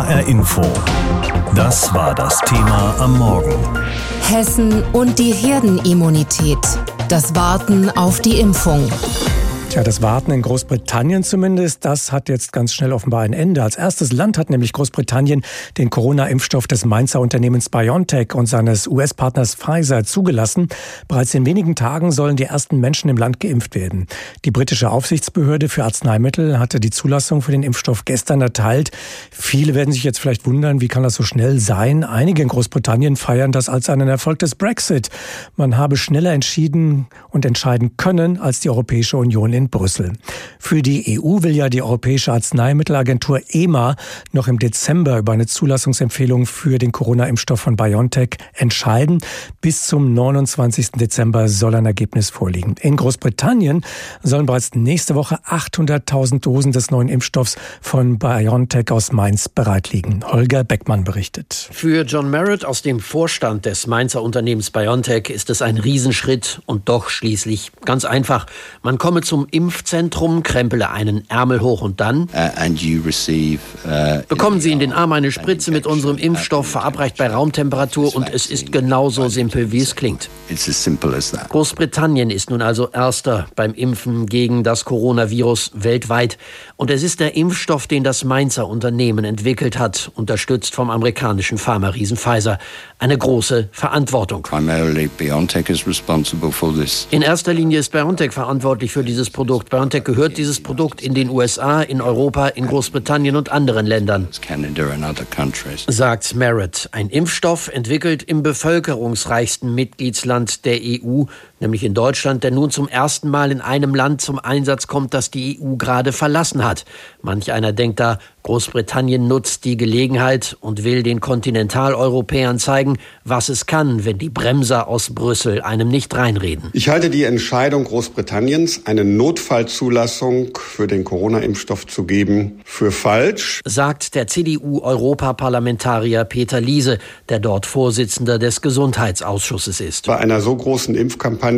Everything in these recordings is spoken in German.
HR Info. Das war das Thema am Morgen. Hessen und die Herdenimmunität. Das Warten auf die Impfung. Tja, das Warten in Großbritannien zumindest, das hat jetzt ganz schnell offenbar ein Ende. Als erstes Land hat nämlich Großbritannien den Corona-Impfstoff des Mainzer Unternehmens BioNTech und seines US-Partners Pfizer zugelassen. Bereits in wenigen Tagen sollen die ersten Menschen im Land geimpft werden. Die britische Aufsichtsbehörde für Arzneimittel hatte die Zulassung für den Impfstoff gestern erteilt. Viele werden sich jetzt vielleicht wundern, wie kann das so schnell sein? Einige in Großbritannien feiern das als einen Erfolg des Brexit. Man habe schneller entschieden und entscheiden können als die Europäische Union in Brüssel. Für die EU will ja die Europäische Arzneimittelagentur EMA noch im Dezember über eine Zulassungsempfehlung für den Corona-Impfstoff von BioNTech entscheiden. Bis zum 29. Dezember soll ein Ergebnis vorliegen. In Großbritannien sollen bereits nächste Woche 800.000 Dosen des neuen Impfstoffs von BioNTech aus Mainz bereitliegen. Holger Beckmann berichtet. Für John Merritt aus dem Vorstand des Mainzer Unternehmens BioNTech ist es ein Riesenschritt und doch schließlich ganz einfach. Man komme zum Impfzentrum, krempele einen Ärmel hoch und dann uh, uh, bekommen Sie in den Arm eine Spritze mit unserem Impfstoff, verabreicht bei Raumtemperatur und es ist genauso simpel, wie es klingt. Großbritannien ist nun also erster beim Impfen gegen das Coronavirus weltweit und es ist der Impfstoff, den das Mainzer Unternehmen entwickelt hat, unterstützt vom amerikanischen Pharma-Riesen Pfizer. Eine große Verantwortung. In erster Linie ist BioNTech verantwortlich für dieses Produkt. BioNTech gehört dieses Produkt in den USA, in Europa, in Großbritannien und anderen Ländern. Sagt Merritt. Ein Impfstoff entwickelt im bevölkerungsreichsten Mitgliedsland der EU, nämlich in Deutschland, der nun zum ersten Mal in einem Land zum Einsatz kommt, das die EU gerade verlassen hat. Manch einer denkt da, Großbritannien nutzt die Gelegenheit und will den Kontinentaleuropäern zeigen, was es kann, wenn die Bremser aus Brüssel einem nicht reinreden. Ich halte die Entscheidung Großbritanniens, eine Notfallzulassung für den Corona-Impfstoff zu geben, für falsch, sagt der CDU-Europaparlamentarier Peter Liese, der dort Vorsitzender des Gesundheitsausschusses ist. Bei einer so großen Impfkampagne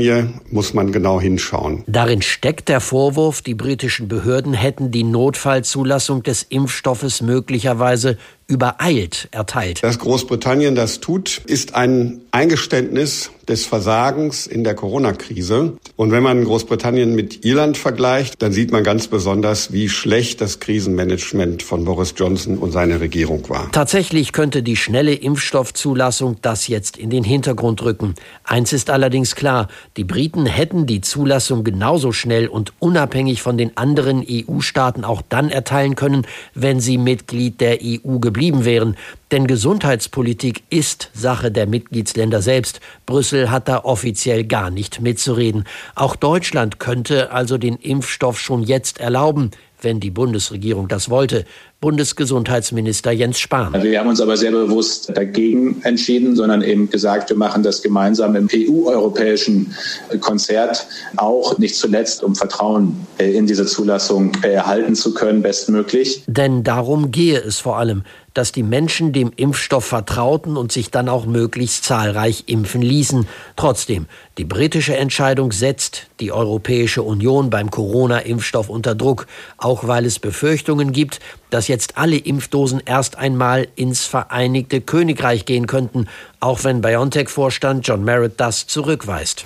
muss man genau hinschauen. Darin steckt der Vorwurf, die britischen Behörden hätten die Notfallzulassung des Impfstoffes möglicherweise übereilt erteilt. Dass Großbritannien das tut, ist ein Eingeständnis des Versagens in der Corona-Krise. Und wenn man Großbritannien mit Irland vergleicht, dann sieht man ganz besonders, wie schlecht das Krisenmanagement von Boris Johnson und seiner Regierung war. Tatsächlich könnte die schnelle Impfstoffzulassung das jetzt in den Hintergrund rücken. Eins ist allerdings klar, die Briten hätten die Zulassung genauso schnell und unabhängig von den anderen EU-Staaten auch dann erteilen können, wenn sie Mitglied der EU geblieben wären. Denn Gesundheitspolitik ist Sache der Mitgliedsländer selbst. Brüssel hat da offiziell gar nicht mitzureden. Auch Deutschland könnte also den Impfstoff schon jetzt erlauben, wenn die Bundesregierung das wollte. Bundesgesundheitsminister Jens Spahn. Wir haben uns aber sehr bewusst dagegen entschieden, sondern eben gesagt, wir machen das gemeinsam im EU-europäischen Konzert, auch nicht zuletzt, um Vertrauen in diese Zulassung erhalten zu können, bestmöglich. Denn darum gehe es vor allem dass die Menschen dem Impfstoff vertrauten und sich dann auch möglichst zahlreich impfen ließen. Trotzdem, die britische Entscheidung setzt die Europäische Union beim Corona-Impfstoff unter Druck, auch weil es Befürchtungen gibt, dass jetzt alle Impfdosen erst einmal ins Vereinigte Königreich gehen könnten, auch wenn BioNTech-Vorstand John Merritt das zurückweist.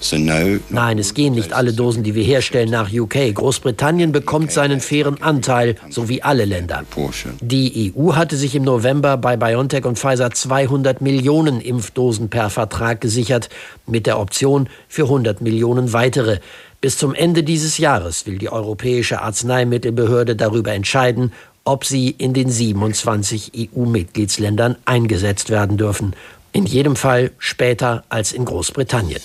Nein, es gehen nicht alle Dosen, die wir herstellen, nach UK. Großbritannien bekommt seinen fairen Anteil, so wie alle Länder. Die EU hatte sich im November bei BioNTech und Pfizer 200 Millionen Impfdosen per Vertrag gesichert, mit der Option für 100 Millionen weitere. Bis zum Ende dieses Jahres will die Europäische Arzneimittelbehörde darüber entscheiden, ob sie in den 27 EU-Mitgliedsländern eingesetzt werden dürfen. In jedem Fall später als in Großbritannien.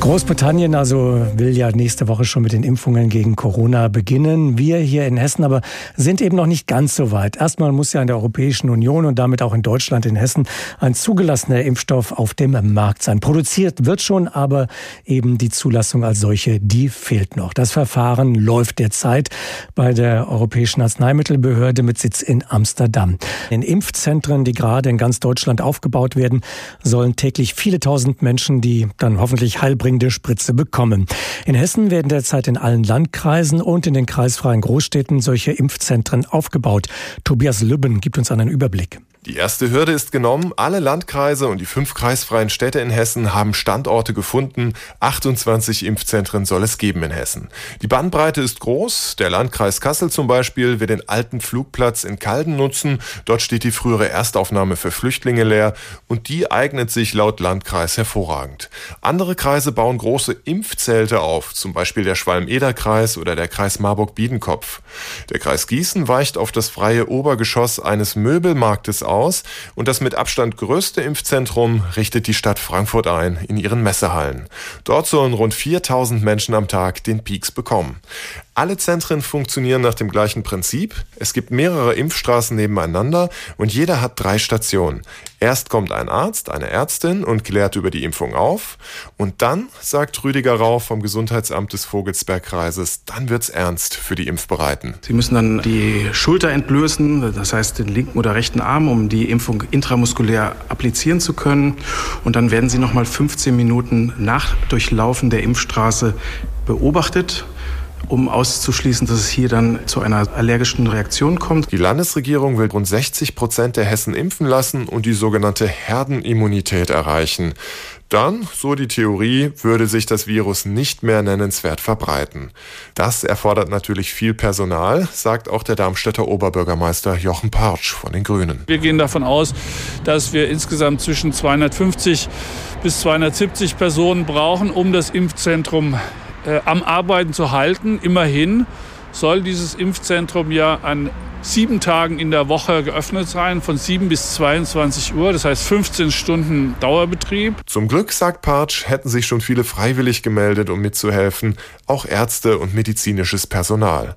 Großbritannien also will ja nächste Woche schon mit den Impfungen gegen Corona beginnen. Wir hier in Hessen aber sind eben noch nicht ganz so weit. Erstmal muss ja in der Europäischen Union und damit auch in Deutschland, in Hessen, ein zugelassener Impfstoff auf dem Markt sein. Produziert wird schon, aber eben die Zulassung als solche, die fehlt noch. Das Verfahren läuft derzeit bei der Europäischen Arzneimittelbehörde mit Sitz in Amsterdam. In Impfzentren, die gerade in ganz Deutschland aufgebaut werden, sollen täglich viele tausend Menschen, die dann hoffentlich heilbringend gewinnbringende Spritze bekommen. In Hessen werden derzeit in allen Landkreisen und in den kreisfreien Großstädten solche Impfzentren aufgebaut. Tobias Lübben gibt uns einen Überblick. Die erste Hürde ist genommen. Alle Landkreise und die fünf kreisfreien Städte in Hessen haben Standorte gefunden. 28 Impfzentren soll es geben in Hessen. Die Bandbreite ist groß. Der Landkreis Kassel zum Beispiel wird den alten Flugplatz in Calden nutzen. Dort steht die frühere Erstaufnahme für Flüchtlinge leer und die eignet sich laut Landkreis hervorragend. Andere Kreise bauen große Impfzelte auf, zum Beispiel der Schwalm-Eder-Kreis oder der Kreis Marburg-Biedenkopf. Der Kreis Gießen weicht auf das freie Obergeschoss eines Möbelmarktes aus aus und das mit Abstand größte Impfzentrum richtet die Stadt Frankfurt ein in ihren Messehallen. Dort sollen rund 4000 Menschen am Tag den Peaks bekommen. Alle Zentren funktionieren nach dem gleichen Prinzip. Es gibt mehrere Impfstraßen nebeneinander und jeder hat drei Stationen. Erst kommt ein Arzt, eine Ärztin und klärt über die Impfung auf. Und dann, sagt Rüdiger Rau vom Gesundheitsamt des Vogelsbergkreises, dann wird's ernst für die Impfbereiten. Sie müssen dann die Schulter entblößen, das heißt den linken oder rechten Arm, um die Impfung intramuskulär applizieren zu können. Und dann werden Sie nochmal 15 Minuten nach Durchlaufen der Impfstraße beobachtet um auszuschließen, dass es hier dann zu einer allergischen Reaktion kommt. Die Landesregierung will rund 60 Prozent der Hessen impfen lassen und die sogenannte Herdenimmunität erreichen. Dann, so die Theorie, würde sich das Virus nicht mehr nennenswert verbreiten. Das erfordert natürlich viel Personal, sagt auch der Darmstädter Oberbürgermeister Jochen Partsch von den Grünen. Wir gehen davon aus, dass wir insgesamt zwischen 250 bis 270 Personen brauchen, um das Impfzentrum äh, am Arbeiten zu halten. Immerhin soll dieses Impfzentrum ja an sieben Tagen in der Woche geöffnet sein, von 7 bis 22 Uhr, das heißt 15 Stunden Dauerbetrieb. Zum Glück, sagt Partsch, hätten sich schon viele freiwillig gemeldet, um mitzuhelfen, auch Ärzte und medizinisches Personal.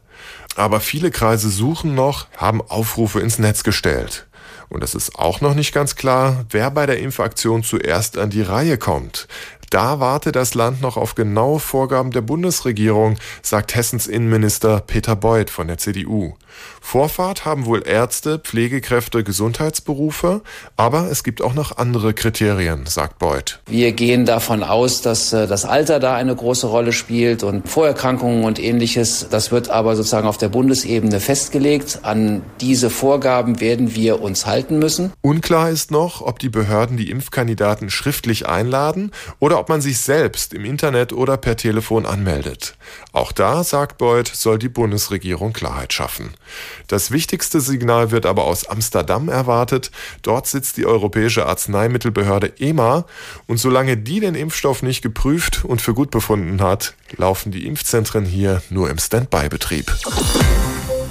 Aber viele Kreise suchen noch, haben Aufrufe ins Netz gestellt. Und es ist auch noch nicht ganz klar, wer bei der Impfaktion zuerst an die Reihe kommt. Da warte das Land noch auf genaue Vorgaben der Bundesregierung, sagt Hessens Innenminister Peter Beuth von der CDU. Vorfahrt haben wohl Ärzte, Pflegekräfte, Gesundheitsberufe, aber es gibt auch noch andere Kriterien, sagt Beuth. Wir gehen davon aus, dass äh, das Alter da eine große Rolle spielt und Vorerkrankungen und ähnliches. Das wird aber sozusagen auf der Bundesebene festgelegt. An diese Vorgaben werden wir uns halten müssen. Unklar ist noch, ob die Behörden die Impfkandidaten schriftlich einladen oder ob man sich selbst im Internet oder per Telefon anmeldet. Auch da, sagt Beuth, soll die Bundesregierung Klarheit schaffen. Das wichtigste Signal wird aber aus Amsterdam erwartet. Dort sitzt die Europäische Arzneimittelbehörde EMA und solange die den Impfstoff nicht geprüft und für gut befunden hat, laufen die Impfzentren hier nur im Standby-Betrieb.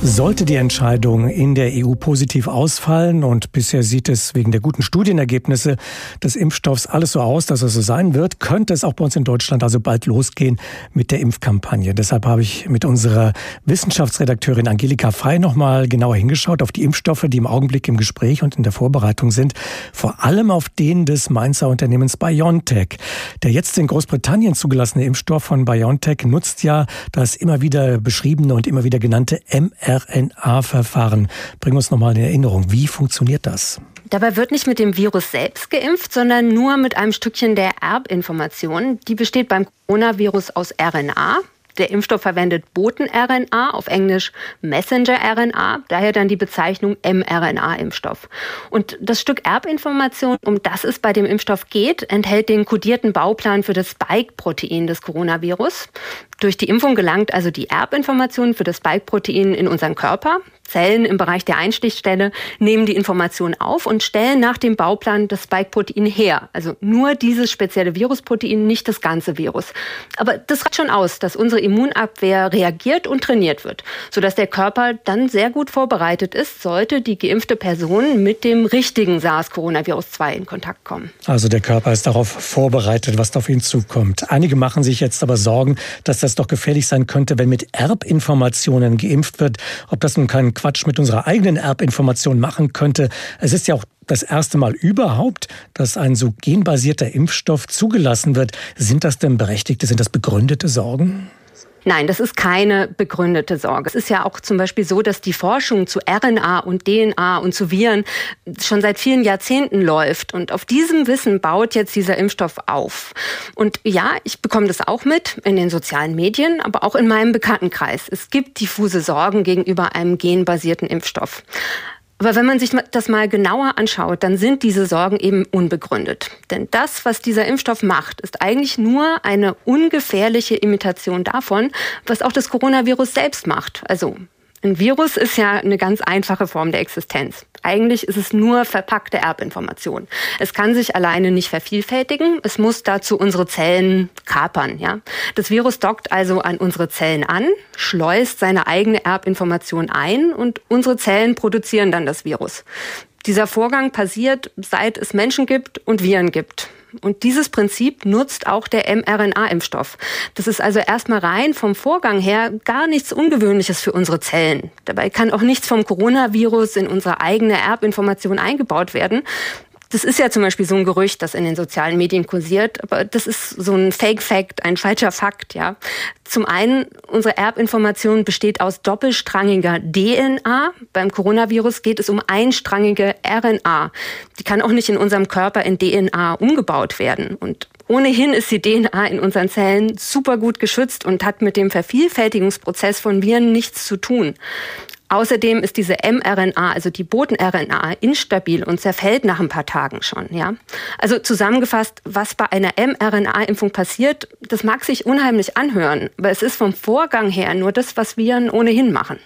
Sollte die Entscheidung in der EU positiv ausfallen und bisher sieht es wegen der guten Studienergebnisse des Impfstoffs alles so aus, dass es so sein wird, könnte es auch bei uns in Deutschland also bald losgehen mit der Impfkampagne. Deshalb habe ich mit unserer Wissenschaftsredakteurin Angelika Frey nochmal genauer hingeschaut auf die Impfstoffe, die im Augenblick im Gespräch und in der Vorbereitung sind. Vor allem auf den des Mainzer Unternehmens BioNTech. Der jetzt in Großbritannien zugelassene Impfstoff von BioNTech nutzt ja das immer wieder beschriebene und immer wieder genannte mRNA mRNA-Verfahren. Bring uns nochmal in Erinnerung, wie funktioniert das? Dabei wird nicht mit dem Virus selbst geimpft, sondern nur mit einem Stückchen der Erbinformation. Die besteht beim Coronavirus aus RNA. Der Impfstoff verwendet Boten-RNA, auf Englisch Messenger-RNA, daher dann die Bezeichnung mRNA-Impfstoff. Und das Stück Erbinformation, um das es bei dem Impfstoff geht, enthält den kodierten Bauplan für das Spike-Protein des Coronavirus. Durch die Impfung gelangt also die Erbinformation für das Spike-Protein in unseren Körper. Zellen im Bereich der Einstichstelle nehmen die Information auf und stellen nach dem Bauplan das Spike-Protein her. Also nur dieses spezielle Virusprotein, nicht das ganze Virus. Aber das reicht schon aus, dass unsere Immunabwehr reagiert und trainiert wird, sodass der Körper dann sehr gut vorbereitet ist, sollte die geimpfte Person mit dem richtigen SARS-Coronavirus-2 in Kontakt kommen. Also der Körper ist darauf vorbereitet, was auf ihn zukommt. Einige machen sich jetzt aber Sorgen, dass das doch gefährlich sein könnte, wenn mit Erbinformationen geimpft wird. Ob das nun kein Quatsch mit unserer eigenen Erbinformation machen könnte. Es ist ja auch das erste Mal überhaupt, dass ein so genbasierter Impfstoff zugelassen wird. Sind das denn berechtigte, sind das begründete Sorgen? Nein, das ist keine begründete Sorge. Es ist ja auch zum Beispiel so, dass die Forschung zu RNA und DNA und zu Viren schon seit vielen Jahrzehnten läuft. Und auf diesem Wissen baut jetzt dieser Impfstoff auf. Und ja, ich bekomme das auch mit in den sozialen Medien, aber auch in meinem Bekanntenkreis. Es gibt diffuse Sorgen gegenüber einem genbasierten Impfstoff. Aber wenn man sich das mal genauer anschaut, dann sind diese Sorgen eben unbegründet. Denn das, was dieser Impfstoff macht, ist eigentlich nur eine ungefährliche Imitation davon, was auch das Coronavirus selbst macht. Also ein Virus ist ja eine ganz einfache Form der Existenz. Eigentlich ist es nur verpackte Erbinformation. Es kann sich alleine nicht vervielfältigen. Es muss dazu unsere Zellen kapern, ja. Das Virus dockt also an unsere Zellen an, schleust seine eigene Erbinformation ein und unsere Zellen produzieren dann das Virus. Dieser Vorgang passiert, seit es Menschen gibt und Viren gibt. Und dieses Prinzip nutzt auch der mRNA-Impfstoff. Das ist also erstmal rein vom Vorgang her gar nichts Ungewöhnliches für unsere Zellen. Dabei kann auch nichts vom Coronavirus in unsere eigene Erbinformation eingebaut werden. Das ist ja zum Beispiel so ein Gerücht, das in den sozialen Medien kursiert, aber das ist so ein Fake-Fact, ein falscher Fakt, ja. Zum einen, unsere Erbinformation besteht aus doppelstrangiger DNA. Beim Coronavirus geht es um einstrangige RNA. Die kann auch nicht in unserem Körper in DNA umgebaut werden. Und Ohnehin ist die DNA in unseren Zellen super gut geschützt und hat mit dem Vervielfältigungsprozess von Viren nichts zu tun. Außerdem ist diese mRNA, also die Boten-RNA, instabil und zerfällt nach ein paar Tagen schon. Ja? Also zusammengefasst, was bei einer mRNA-Impfung passiert, das mag sich unheimlich anhören, aber es ist vom Vorgang her nur das, was Viren ohnehin machen.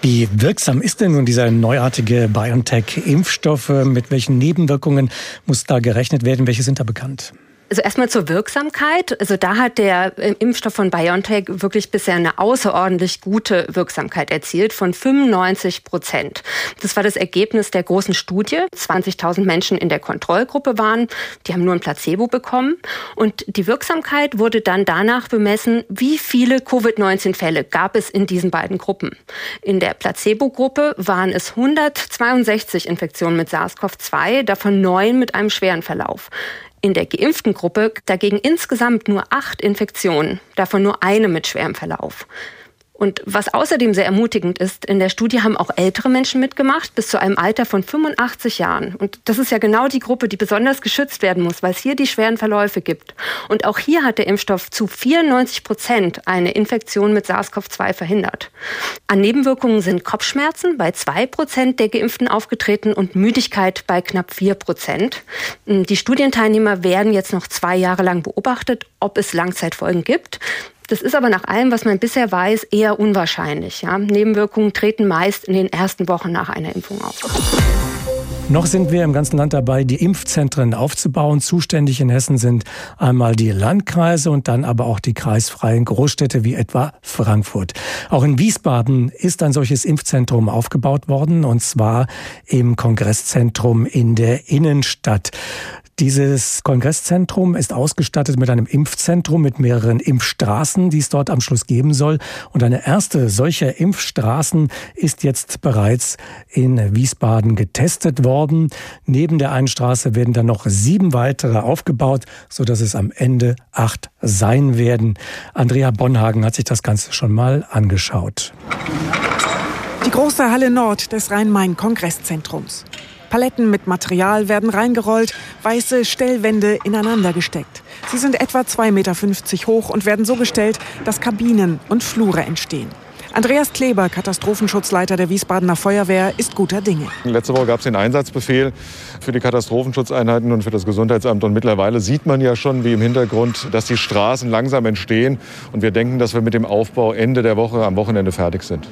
Wie wirksam ist denn nun dieser neuartige BioNTech-Impfstoff? Mit welchen Nebenwirkungen muss da gerechnet werden? Welche sind da bekannt? Also erstmal zur Wirksamkeit. Also da hat der äh, Impfstoff von BioNTech wirklich bisher eine außerordentlich gute Wirksamkeit erzielt von 95 Prozent. Das war das Ergebnis der großen Studie. 20.000 Menschen in der Kontrollgruppe waren. Die haben nur ein Placebo bekommen. Und die Wirksamkeit wurde dann danach bemessen, wie viele Covid-19-Fälle gab es in diesen beiden Gruppen. In der Placebo-Gruppe waren es 162 Infektionen mit SARS-CoV-2, davon neun mit einem schweren Verlauf in der geimpften Gruppe dagegen insgesamt nur acht Infektionen, davon nur eine mit schwerem Verlauf. Und was außerdem sehr ermutigend ist, in der Studie haben auch ältere Menschen mitgemacht, bis zu einem Alter von 85 Jahren. Und das ist ja genau die Gruppe, die besonders geschützt werden muss, weil es hier die schweren Verläufe gibt. Und auch hier hat der Impfstoff zu 94 Prozent eine Infektion mit SARS-CoV-2 verhindert. An Nebenwirkungen sind Kopfschmerzen bei zwei Prozent der Geimpften aufgetreten und Müdigkeit bei knapp vier Prozent. Die Studienteilnehmer werden jetzt noch zwei Jahre lang beobachtet, ob es Langzeitfolgen gibt. Das ist aber nach allem, was man bisher weiß, eher unwahrscheinlich. Ja? Nebenwirkungen treten meist in den ersten Wochen nach einer Impfung auf. Noch sind wir im ganzen Land dabei, die Impfzentren aufzubauen. Zuständig in Hessen sind einmal die Landkreise und dann aber auch die kreisfreien Großstädte wie etwa Frankfurt. Auch in Wiesbaden ist ein solches Impfzentrum aufgebaut worden und zwar im Kongresszentrum in der Innenstadt. Dieses Kongresszentrum ist ausgestattet mit einem Impfzentrum mit mehreren Impfstraßen, die es dort am Schluss geben soll. Und eine erste solcher Impfstraßen ist jetzt bereits in Wiesbaden getestet worden. Neben der einen Straße werden dann noch sieben weitere aufgebaut, sodass es am Ende acht sein werden. Andrea Bonhagen hat sich das Ganze schon mal angeschaut. Die große Halle Nord des Rhein-Main-Kongresszentrums. Paletten mit Material werden reingerollt, weiße Stellwände ineinander gesteckt. Sie sind etwa 2,50 Meter hoch und werden so gestellt, dass Kabinen und Flure entstehen. Andreas Kleber, Katastrophenschutzleiter der Wiesbadener Feuerwehr, ist guter Dinge. Letzte Woche gab es den Einsatzbefehl für die Katastrophenschutzeinheiten und für das Gesundheitsamt. Und mittlerweile sieht man ja schon, wie im Hintergrund, dass die Straßen langsam entstehen. Und wir denken, dass wir mit dem Aufbau Ende der Woche am Wochenende fertig sind.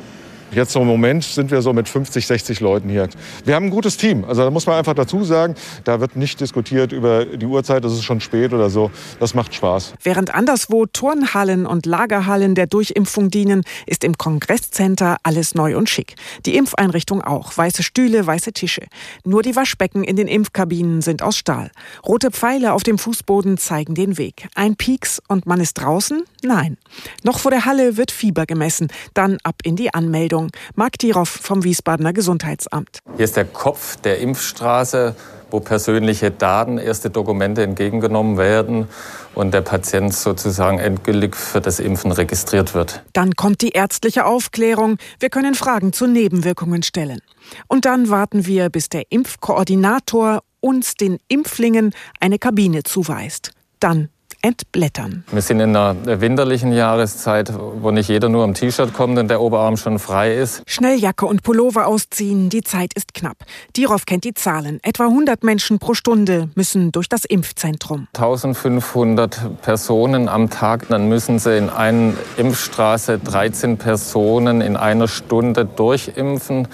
Jetzt im Moment sind wir so mit 50, 60 Leuten hier. Wir haben ein gutes Team. Also da muss man einfach dazu sagen, da wird nicht diskutiert über die Uhrzeit, es ist schon spät oder so. Das macht Spaß. Während anderswo Turnhallen und Lagerhallen der Durchimpfung dienen, ist im Kongresscenter alles neu und schick. Die Impfeinrichtung auch. Weiße Stühle, weiße Tische. Nur die Waschbecken in den Impfkabinen sind aus Stahl. Rote Pfeile auf dem Fußboden zeigen den Weg. Ein Pieks und man ist draußen? Nein. Noch vor der Halle wird Fieber gemessen, dann ab in die Anmeldung. Marc Diroff vom Wiesbadener Gesundheitsamt. Hier ist der Kopf der Impfstraße wo persönliche Daten, erste Dokumente entgegengenommen werden und der Patient sozusagen endgültig für das Impfen registriert wird. Dann kommt die ärztliche Aufklärung. Wir können Fragen zu Nebenwirkungen stellen. Und dann warten wir, bis der Impfkoordinator uns den Impflingen eine Kabine zuweist. Dann entblättern. Wir sind in einer winterlichen Jahreszeit, wo nicht jeder nur im T-Shirt kommt und der Oberarm schon frei ist. Schnell Jacke und Pullover ausziehen, die Zeit ist knapp. Dirov kennt die Zahlen. Etwa 100 Menschen pro Stunde müssen durch das Impfzentrum. 1500 Personen am Tag, dann müssen sie in einer Impfstraße 13 Personen in einer Stunde durchimpfen.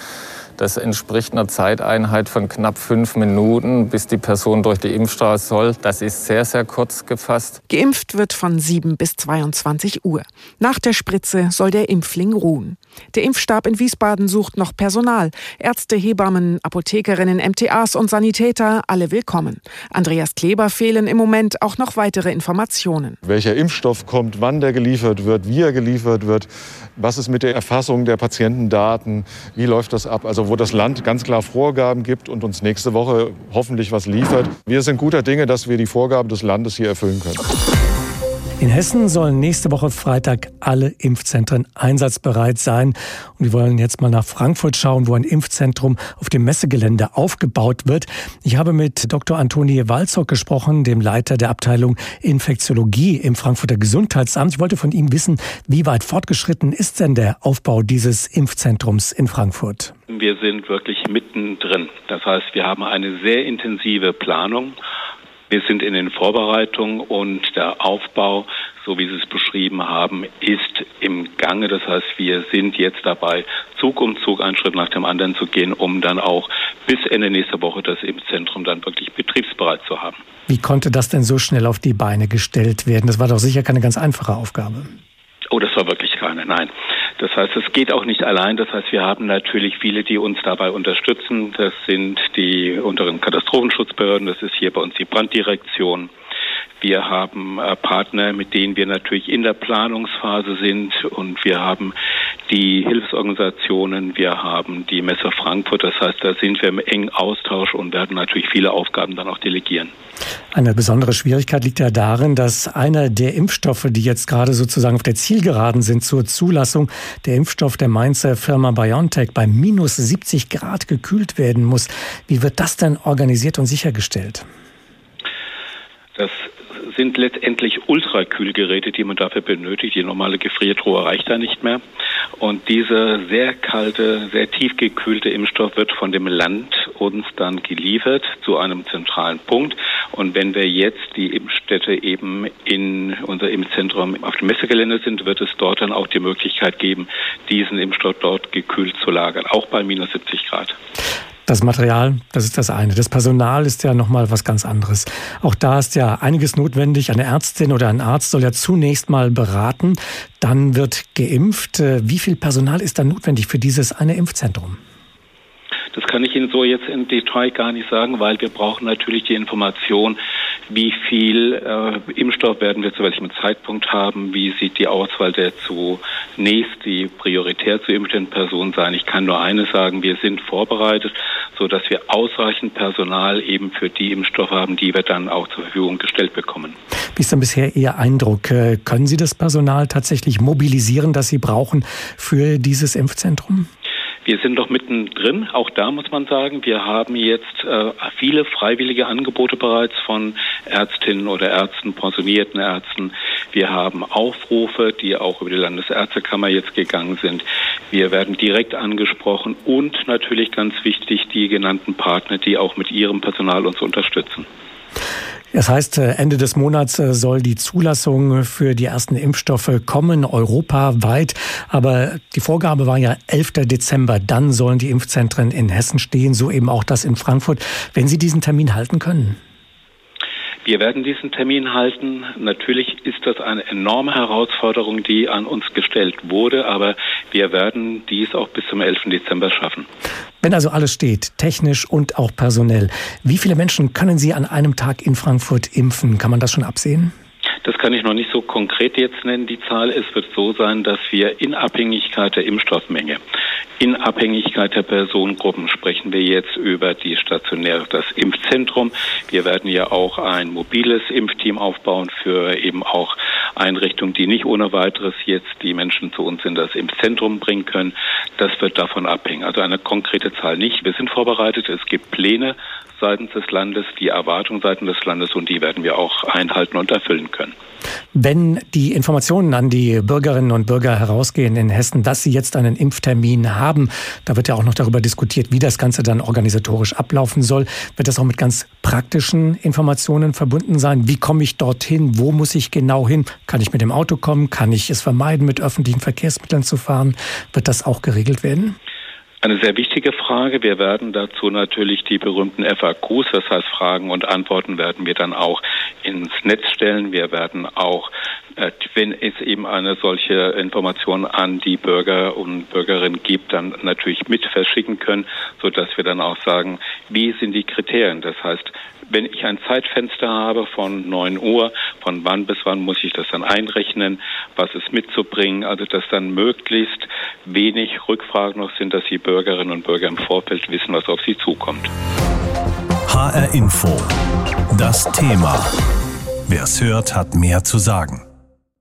Das entspricht einer Zeiteinheit von knapp fünf Minuten, bis die Person durch die Impfstraße soll. Das ist sehr, sehr kurz gefasst. Geimpft wird von 7 bis 22 Uhr. Nach der Spritze soll der Impfling ruhen. Der Impfstab in Wiesbaden sucht noch Personal. Ärzte, Hebammen, Apothekerinnen, MTAs und Sanitäter, alle willkommen. Andreas Kleber fehlen im Moment auch noch weitere Informationen. Welcher Impfstoff kommt, wann der geliefert wird, wie er geliefert wird, was ist mit der Erfassung der Patientendaten, wie läuft das ab? Also wo das Land ganz klar Vorgaben gibt und uns nächste Woche hoffentlich was liefert. Wir sind guter Dinge, dass wir die Vorgaben des Landes hier erfüllen können. In Hessen sollen nächste Woche Freitag alle Impfzentren einsatzbereit sein. Und wir wollen jetzt mal nach Frankfurt schauen, wo ein Impfzentrum auf dem Messegelände aufgebaut wird. Ich habe mit Dr. Antonie Walzock gesprochen, dem Leiter der Abteilung Infektiologie im Frankfurter Gesundheitsamt. Ich wollte von ihm wissen, wie weit fortgeschritten ist denn der Aufbau dieses Impfzentrums in Frankfurt? Wir sind wirklich mittendrin. Das heißt, wir haben eine sehr intensive Planung wir sind in den Vorbereitungen und der Aufbau, so wie Sie es beschrieben haben, ist im Gange. Das heißt, wir sind jetzt dabei, Zug um Zug einen Schritt nach dem anderen zu gehen, um dann auch bis Ende nächster Woche das Impfzentrum dann wirklich betriebsbereit zu haben. Wie konnte das denn so schnell auf die Beine gestellt werden? Das war doch sicher keine ganz einfache Aufgabe. Oh, das war wirklich keine, nein. Das heißt, es geht auch nicht allein. Das heißt, wir haben natürlich viele, die uns dabei unterstützen. Das sind die unteren Katastrophenschutzbehörden, das ist hier bei uns die Branddirektion. Wir haben äh, Partner, mit denen wir natürlich in der Planungsphase sind und wir haben die Hilfsorganisationen, wir haben die Messe Frankfurt. Das heißt, da sind wir im engen Austausch und werden natürlich viele Aufgaben dann auch delegieren. Eine besondere Schwierigkeit liegt ja darin, dass einer der Impfstoffe, die jetzt gerade sozusagen auf der Zielgeraden sind zur Zulassung, der Impfstoff der Mainzer Firma BioNTech bei minus 70 Grad gekühlt werden muss. Wie wird das denn organisiert und sichergestellt? Das sind letztendlich Ultrakühlgeräte, die man dafür benötigt. Die normale Gefriertruhe reicht da nicht mehr. Und dieser sehr kalte, sehr tief gekühlte Impfstoff wird von dem Land uns dann geliefert zu einem zentralen Punkt. Und wenn wir jetzt die Impfstätte eben in unser Impfzentrum auf dem Messegelände sind, wird es dort dann auch die Möglichkeit geben, diesen Impfstoff dort gekühlt zu lagern, auch bei minus 70 Grad. Das Material, das ist das eine. Das Personal ist ja nochmal was ganz anderes. Auch da ist ja einiges notwendig. Eine Ärztin oder ein Arzt soll ja zunächst mal beraten. Dann wird geimpft. Wie viel Personal ist dann notwendig für dieses eine Impfzentrum? Das kann ich Ihnen so jetzt im Detail gar nicht sagen, weil wir brauchen natürlich die Information, wie viel äh, Impfstoff werden wir zu welchem Zeitpunkt haben, wie sieht die Auswahl der zunächst die prioritär zu impfenden Personen sein. Ich kann nur eines sagen, wir sind vorbereitet, so dass wir ausreichend Personal eben für die Impfstoffe haben, die wir dann auch zur Verfügung gestellt bekommen. Wie ist denn bisher Ihr Eindruck? Äh, können Sie das Personal tatsächlich mobilisieren, das Sie brauchen für dieses Impfzentrum? Wir sind doch mittendrin. Auch da muss man sagen, wir haben jetzt äh, viele freiwillige Angebote bereits von Ärztinnen oder Ärzten, pensionierten Ärzten. Wir haben Aufrufe, die auch über die Landesärztekammer jetzt gegangen sind. Wir werden direkt angesprochen und natürlich ganz wichtig die genannten Partner, die auch mit ihrem Personal uns unterstützen. Das heißt, äh, Ende des Monats äh, soll die Zulassung für die ersten Impfstoffe kommen, europaweit. Aber die Vorgabe war ja 11. Dezember. Dann sollen die Impfzentren in Hessen stehen, so eben auch das in Frankfurt. Wenn Sie diesen Termin halten können? Wir werden diesen Termin halten. Natürlich ist das eine enorme Herausforderung, die an uns gestellt wurde, aber wir werden dies auch bis zum 11. Dezember schaffen. Wenn also alles steht, technisch und auch personell, wie viele Menschen können Sie an einem Tag in Frankfurt impfen? Kann man das schon absehen? Kann ich noch nicht so konkret jetzt nennen, die Zahl. Es wird so sein, dass wir in Abhängigkeit der Impfstoffmenge, in Abhängigkeit der Personengruppen sprechen wir jetzt über die stationäre, das Impfzentrum. Wir werden ja auch ein mobiles Impfteam aufbauen für eben auch Einrichtungen, die nicht ohne weiteres jetzt die Menschen zu uns in das Impfzentrum bringen können. Das wird davon abhängen. Also eine konkrete Zahl nicht. Wir sind vorbereitet. Es gibt Pläne seitens des Landes, die Erwartungen seitens des Landes und die werden wir auch einhalten und erfüllen können. Wenn die Informationen an die Bürgerinnen und Bürger herausgehen in Hessen, dass sie jetzt einen Impftermin haben, da wird ja auch noch darüber diskutiert, wie das Ganze dann organisatorisch ablaufen soll. Wird das auch mit ganz praktischen Informationen verbunden sein? Wie komme ich dorthin? Wo muss ich genau hin? Kann ich mit dem Auto kommen? Kann ich es vermeiden, mit öffentlichen Verkehrsmitteln zu fahren? Wird das auch geregelt werden? Eine sehr wichtige Frage. Wir werden dazu natürlich die berühmten FAQs, das heißt Fragen und Antworten, werden wir dann auch ins Netz stellen. Wir werden auch, äh, wenn es eben eine solche Information an die Bürger und Bürgerinnen gibt, dann natürlich mit verschicken können, sodass wir dann auch sagen, wie sind die Kriterien. Das heißt, wenn ich ein Zeitfenster habe von 9 Uhr, von wann bis wann muss ich das dann einrechnen, was ist mitzubringen, also dass dann möglichst wenig Rückfragen noch sind, dass die Bürgerinnen und Bürger im Vorfeld wissen, was auf sie zukommt. HR Info. Das Thema. Wer es hört, hat mehr zu sagen.